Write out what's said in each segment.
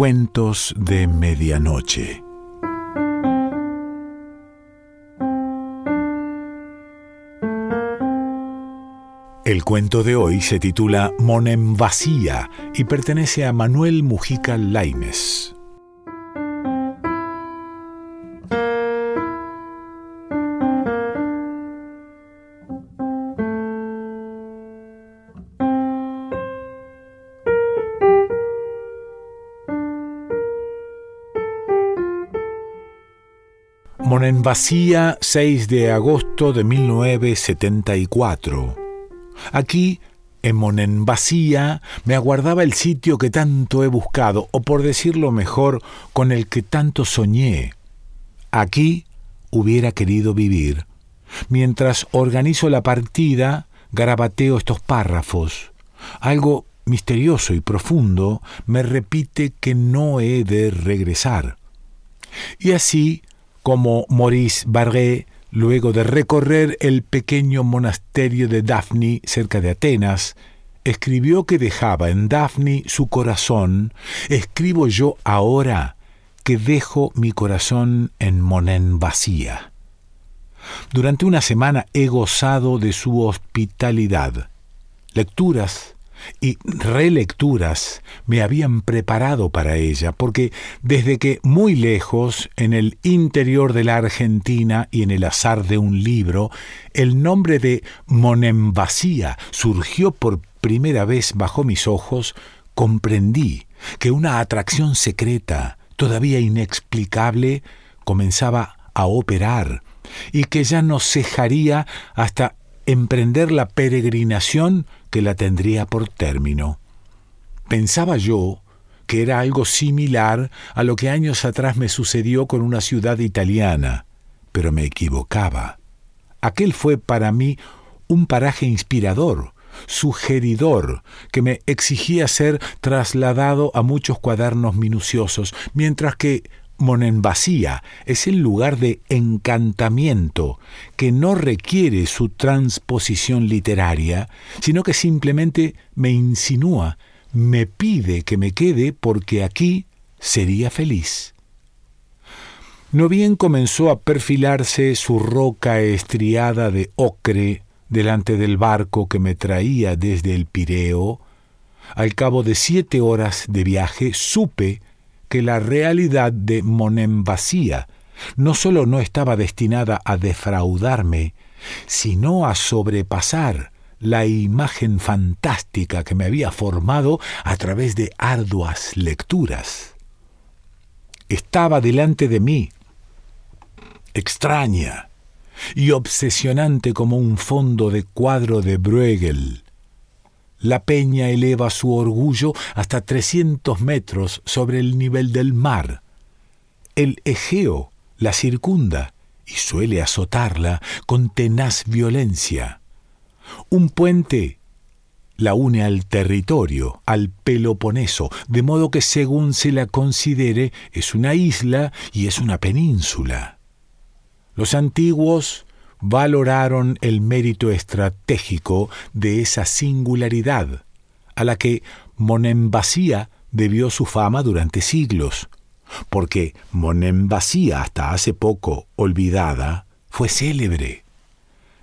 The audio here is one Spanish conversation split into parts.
Cuentos de Medianoche. El cuento de hoy se titula Monem Vacía y pertenece a Manuel Mujica Laimes. Monenvacía, 6 de agosto de 1974. Aquí, en Monenvacía, me aguardaba el sitio que tanto he buscado, o por decirlo mejor, con el que tanto soñé. Aquí hubiera querido vivir. Mientras organizo la partida, garabateo estos párrafos. Algo misterioso y profundo me repite que no he de regresar. Y así como Maurice Barré, luego de recorrer el pequeño monasterio de Daphne cerca de Atenas, escribió que dejaba en Daphne su corazón, escribo yo ahora que dejo mi corazón en Monen vacía. Durante una semana he gozado de su hospitalidad. Lecturas, y relecturas me habían preparado para ella, porque desde que muy lejos, en el interior de la Argentina y en el azar de un libro, el nombre de Monembacía surgió por primera vez bajo mis ojos, comprendí que una atracción secreta, todavía inexplicable, comenzaba a operar y que ya no cejaría hasta emprender la peregrinación que la tendría por término. Pensaba yo que era algo similar a lo que años atrás me sucedió con una ciudad italiana, pero me equivocaba. Aquel fue para mí un paraje inspirador, sugeridor, que me exigía ser trasladado a muchos cuadernos minuciosos, mientras que Monenvacía es el lugar de encantamiento que no requiere su transposición literaria, sino que simplemente me insinúa, me pide que me quede porque aquí sería feliz. No bien comenzó a perfilarse su roca estriada de ocre delante del barco que me traía desde el Pireo, al cabo de siete horas de viaje supe que la realidad de Monembacía no solo no estaba destinada a defraudarme, sino a sobrepasar la imagen fantástica que me había formado a través de arduas lecturas. Estaba delante de mí, extraña y obsesionante como un fondo de cuadro de Bruegel, la peña eleva su orgullo hasta 300 metros sobre el nivel del mar. El Egeo la circunda y suele azotarla con tenaz violencia. Un puente la une al territorio, al Peloponeso, de modo que según se la considere es una isla y es una península. Los antiguos valoraron el mérito estratégico de esa singularidad, a la que Monembacía debió su fama durante siglos, porque Monembacía, hasta hace poco olvidada, fue célebre.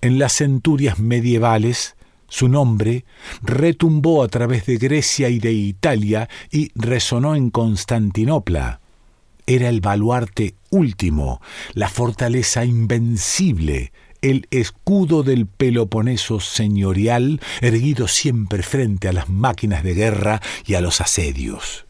En las centurias medievales, su nombre retumbó a través de Grecia y de Italia y resonó en Constantinopla. Era el baluarte último, la fortaleza invencible, el escudo del Peloponeso señorial, erguido siempre frente a las máquinas de guerra y a los asedios.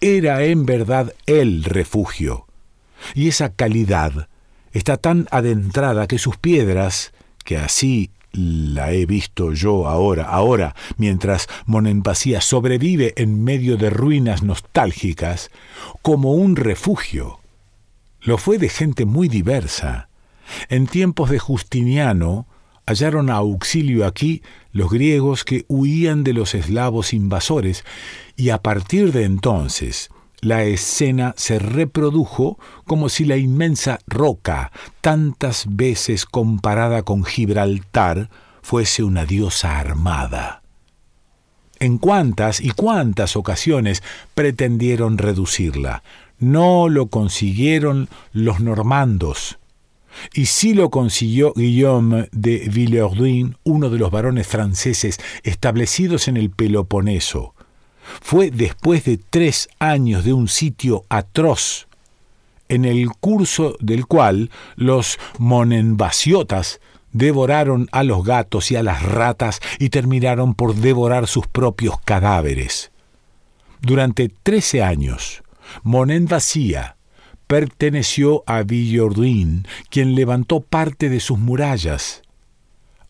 Era en verdad el refugio, y esa calidad está tan adentrada que sus piedras, que así la he visto yo ahora, ahora, mientras Monempasía sobrevive en medio de ruinas nostálgicas, como un refugio. Lo fue de gente muy diversa. En tiempos de Justiniano hallaron auxilio aquí los griegos que huían de los eslavos invasores, y a partir de entonces la escena se reprodujo como si la inmensa roca, tantas veces comparada con Gibraltar, fuese una diosa armada. en cuántas y cuántas ocasiones pretendieron reducirla. No lo consiguieron los normandos. Y sí lo consiguió Guillaume de Villehardouin, uno de los varones franceses establecidos en el Peloponeso. Fue después de tres años de un sitio atroz, en el curso del cual los monenvasiotas devoraron a los gatos y a las ratas y terminaron por devorar sus propios cadáveres. Durante trece años, Monenvasía perteneció a Villorduin, quien levantó parte de sus murallas.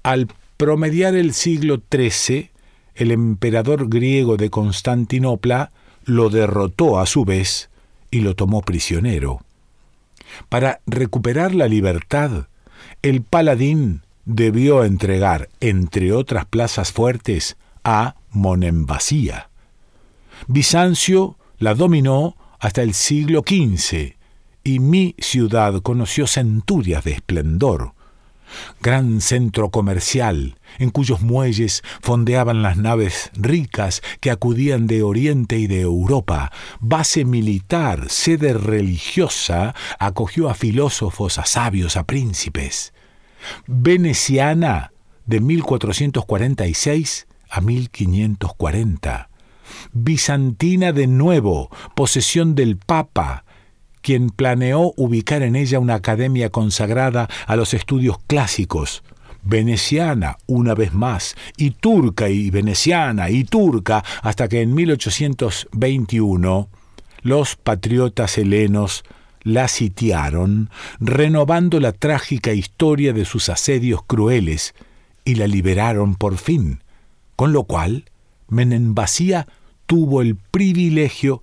Al promediar el siglo XIII, el emperador griego de Constantinopla lo derrotó a su vez y lo tomó prisionero. Para recuperar la libertad, el paladín debió entregar, entre otras plazas fuertes, a Monembasía. Bizancio la dominó hasta el siglo XV y mi ciudad conoció centurias de esplendor gran centro comercial, en cuyos muelles fondeaban las naves ricas que acudían de Oriente y de Europa, base militar, sede religiosa, acogió a filósofos, a sabios, a príncipes. Veneciana, de 1446 a 1540. Bizantina de nuevo, posesión del Papa, quien planeó ubicar en ella una academia consagrada a los estudios clásicos, veneciana una vez más, y turca y veneciana y turca, hasta que en 1821 los patriotas helenos la sitiaron, renovando la trágica historia de sus asedios crueles, y la liberaron por fin, con lo cual Menembasía tuvo el privilegio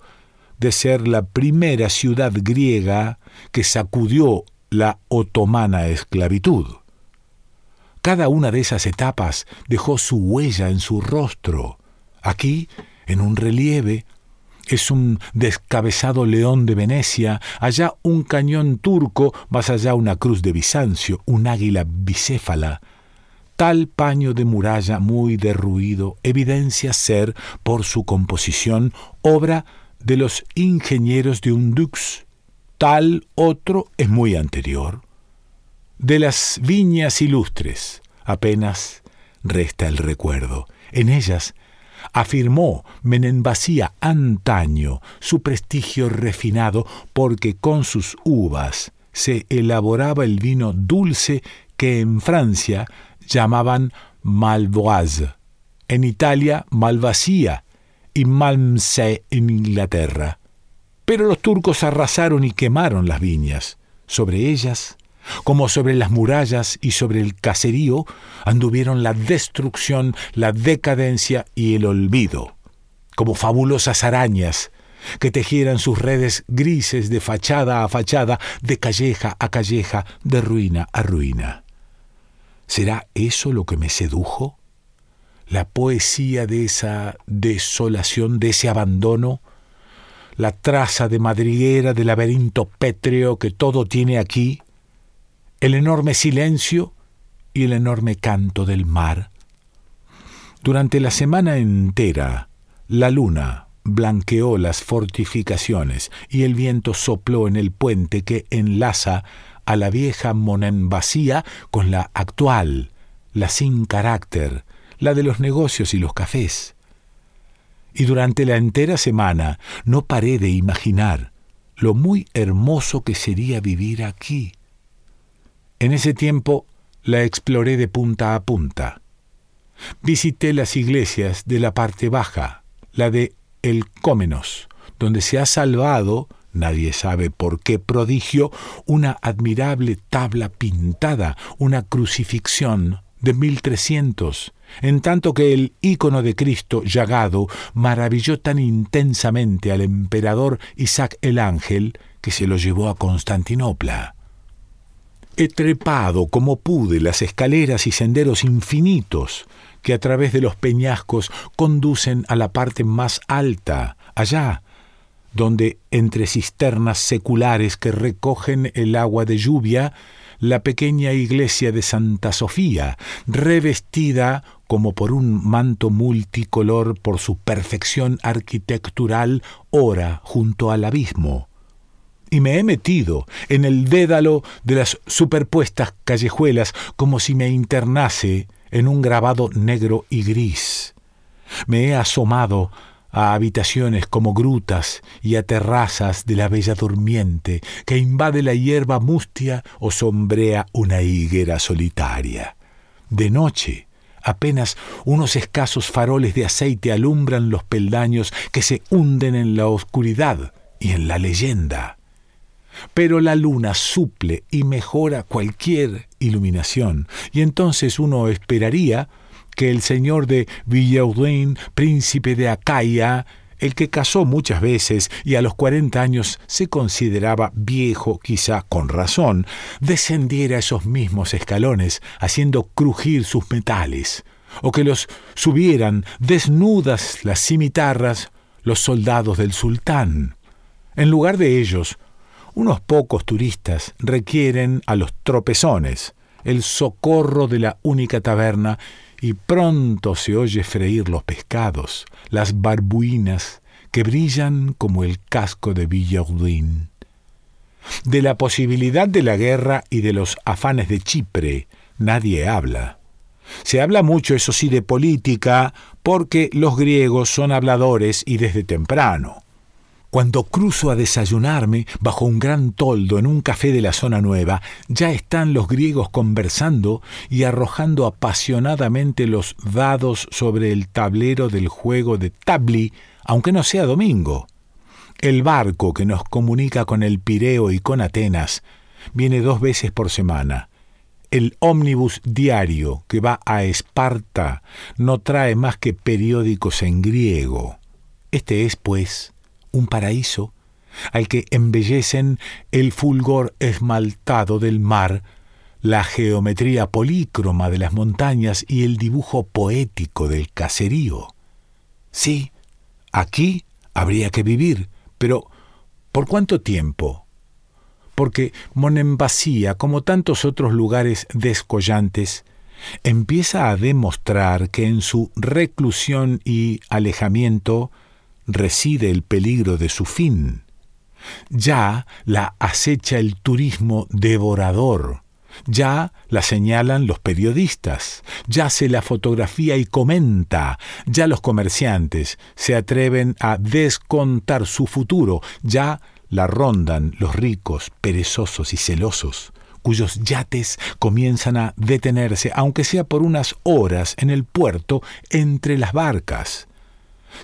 de ser la primera ciudad griega que sacudió la otomana esclavitud. Cada una de esas etapas dejó su huella en su rostro. Aquí, en un relieve, es un descabezado león de Venecia, allá un cañón turco, más allá una cruz de Bizancio, un águila bicéfala. Tal paño de muralla muy derruido evidencia ser, por su composición, obra de los ingenieros de un dux. Tal otro es muy anterior. De las viñas ilustres apenas resta el recuerdo. En ellas afirmó Menenvasía antaño su prestigio refinado porque con sus uvas se elaboraba el vino dulce que en Francia llamaban malvoise, en Italia malvasía y Malmsey en Inglaterra. Pero los turcos arrasaron y quemaron las viñas. Sobre ellas, como sobre las murallas y sobre el caserío, anduvieron la destrucción, la decadencia y el olvido, como fabulosas arañas que tejieran sus redes grises de fachada a fachada, de calleja a calleja, de ruina a ruina. ¿Será eso lo que me sedujo? la poesía de esa desolación, de ese abandono, la traza de madriguera del laberinto pétreo que todo tiene aquí, el enorme silencio y el enorme canto del mar. Durante la semana entera, la luna blanqueó las fortificaciones y el viento sopló en el puente que enlaza a la vieja Monenvasía con la actual, la sin carácter, la de los negocios y los cafés. Y durante la entera semana no paré de imaginar lo muy hermoso que sería vivir aquí. En ese tiempo la exploré de punta a punta. Visité las iglesias de la parte baja, la de El Cómenos, donde se ha salvado, nadie sabe por qué prodigio, una admirable tabla pintada, una crucifixión de 1300, en tanto que el ícono de Cristo llagado maravilló tan intensamente al emperador Isaac el Ángel que se lo llevó a Constantinopla. He trepado como pude las escaleras y senderos infinitos que a través de los peñascos conducen a la parte más alta, allá, donde entre cisternas seculares que recogen el agua de lluvia, la pequeña iglesia de Santa Sofía, revestida como por un manto multicolor por su perfección arquitectural, ora junto al abismo. Y me he metido en el dédalo de las superpuestas callejuelas como si me internase en un grabado negro y gris. Me he asomado a habitaciones como grutas y a terrazas de la bella durmiente que invade la hierba mustia o sombrea una higuera solitaria. De noche, apenas unos escasos faroles de aceite alumbran los peldaños que se hunden en la oscuridad y en la leyenda. Pero la luna suple y mejora cualquier iluminación, y entonces uno esperaría que el señor de Villaudin, príncipe de Acaya, el que casó muchas veces y a los cuarenta años se consideraba viejo, quizá con razón, descendiera esos mismos escalones, haciendo crujir sus metales, o que los subieran desnudas las cimitarras los soldados del sultán. En lugar de ellos, unos pocos turistas requieren a los tropezones, el socorro de la única taberna y pronto se oye freír los pescados, las barbuinas que brillan como el casco de Villaudin. De la posibilidad de la guerra y de los afanes de Chipre nadie habla. Se habla mucho, eso sí, de política, porque los griegos son habladores y desde temprano. Cuando cruzo a desayunarme bajo un gran toldo en un café de la zona nueva, ya están los griegos conversando y arrojando apasionadamente los dados sobre el tablero del juego de tabli, aunque no sea domingo. El barco que nos comunica con el Pireo y con Atenas viene dos veces por semana. El ómnibus diario que va a Esparta no trae más que periódicos en griego. Este es, pues, un paraíso al que embellecen el fulgor esmaltado del mar, la geometría polícroma de las montañas y el dibujo poético del caserío. Sí, aquí habría que vivir, pero ¿por cuánto tiempo? Porque Monembasía, como tantos otros lugares descollantes, empieza a demostrar que en su reclusión y alejamiento reside el peligro de su fin. Ya la acecha el turismo devorador, ya la señalan los periodistas, ya se la fotografía y comenta, ya los comerciantes se atreven a descontar su futuro, ya la rondan los ricos, perezosos y celosos, cuyos yates comienzan a detenerse, aunque sea por unas horas, en el puerto entre las barcas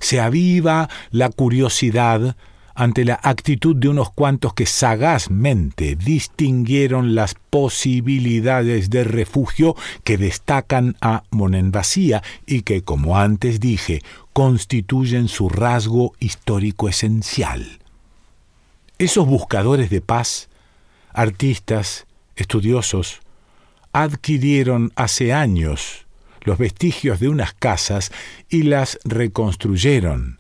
se aviva la curiosidad ante la actitud de unos cuantos que sagazmente distinguieron las posibilidades de refugio que destacan a Monenvasía y que, como antes dije, constituyen su rasgo histórico esencial. Esos buscadores de paz, artistas, estudiosos, adquirieron hace años los vestigios de unas casas y las reconstruyeron.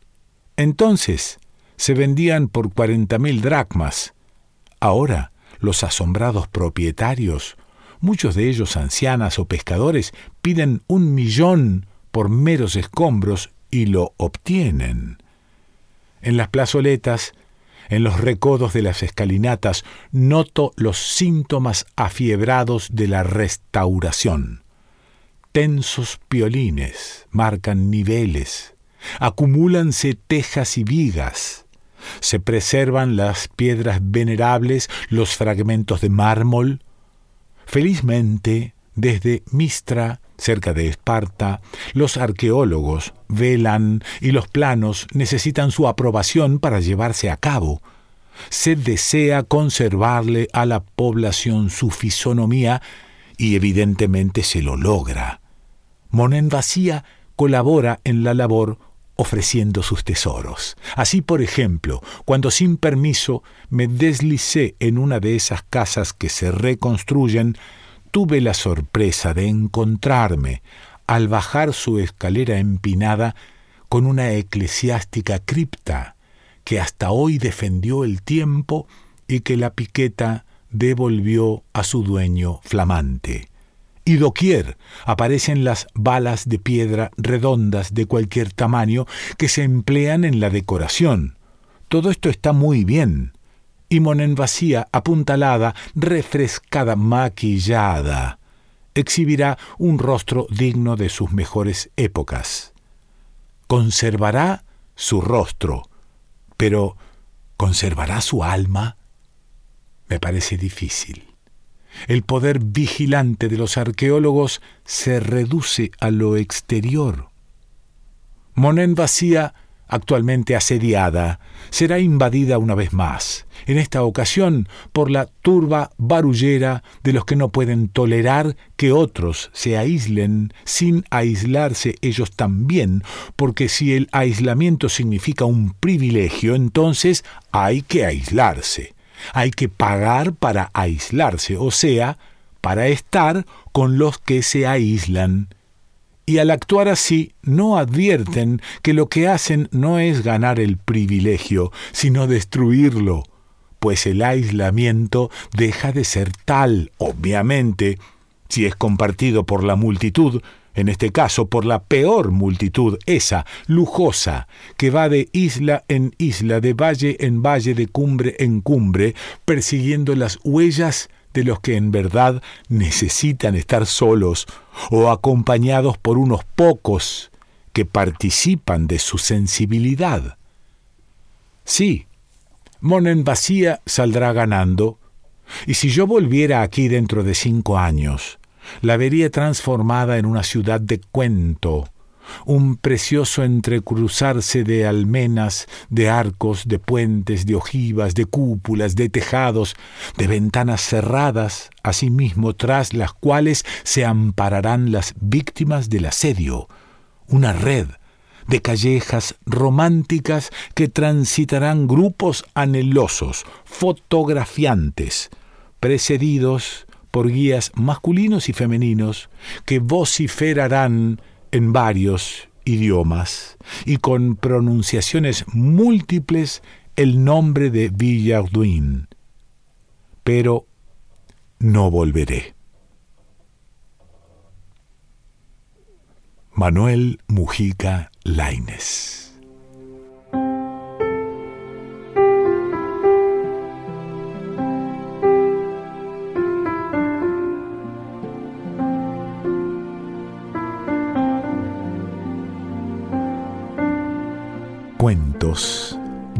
Entonces se vendían por cuarenta mil dracmas. Ahora los asombrados propietarios, muchos de ellos ancianas o pescadores, piden un millón por meros escombros y lo obtienen. En las plazoletas, en los recodos de las escalinatas, noto los síntomas afiebrados de la restauración tensos piolines marcan niveles, acumúlanse tejas y vigas, se preservan las piedras venerables, los fragmentos de mármol. Felizmente, desde Mistra, cerca de Esparta, los arqueólogos velan y los planos necesitan su aprobación para llevarse a cabo. Se desea conservarle a la población su fisonomía y evidentemente se lo logra. Monen Vacía colabora en la labor ofreciendo sus tesoros. Así, por ejemplo, cuando sin permiso me deslicé en una de esas casas que se reconstruyen, tuve la sorpresa de encontrarme, al bajar su escalera empinada, con una eclesiástica cripta que hasta hoy defendió el tiempo y que la piqueta devolvió a su dueño flamante. Y doquier aparecen las balas de piedra redondas de cualquier tamaño que se emplean en la decoración. Todo esto está muy bien. Y Monenvasía, apuntalada, refrescada, maquillada, exhibirá un rostro digno de sus mejores épocas. Conservará su rostro, pero ¿conservará su alma? Me parece difícil. El poder vigilante de los arqueólogos se reduce a lo exterior. Monen vacía, actualmente asediada, será invadida una vez más, en esta ocasión por la turba barullera de los que no pueden tolerar que otros se aíslen sin aislarse ellos también, porque si el aislamiento significa un privilegio, entonces hay que aislarse. Hay que pagar para aislarse, o sea, para estar con los que se aíslan. Y al actuar así, no advierten que lo que hacen no es ganar el privilegio, sino destruirlo, pues el aislamiento deja de ser tal, obviamente, si es compartido por la multitud, en este caso por la peor multitud, esa, lujosa, que va de isla en isla, de valle en valle, de cumbre en cumbre, persiguiendo las huellas de los que en verdad necesitan estar solos o acompañados por unos pocos que participan de su sensibilidad. Sí, Monen vacía saldrá ganando, y si yo volviera aquí dentro de cinco años, la vería transformada en una ciudad de cuento, un precioso entrecruzarse de almenas, de arcos, de puentes, de ojivas, de cúpulas, de tejados, de ventanas cerradas, asimismo tras las cuales se ampararán las víctimas del asedio, una red de callejas románticas que transitarán grupos anhelosos, fotografiantes, precedidos por guías masculinos y femeninos que vociferarán en varios idiomas y con pronunciaciones múltiples el nombre de Villarduin. Pero no volveré. Manuel Mujica Laines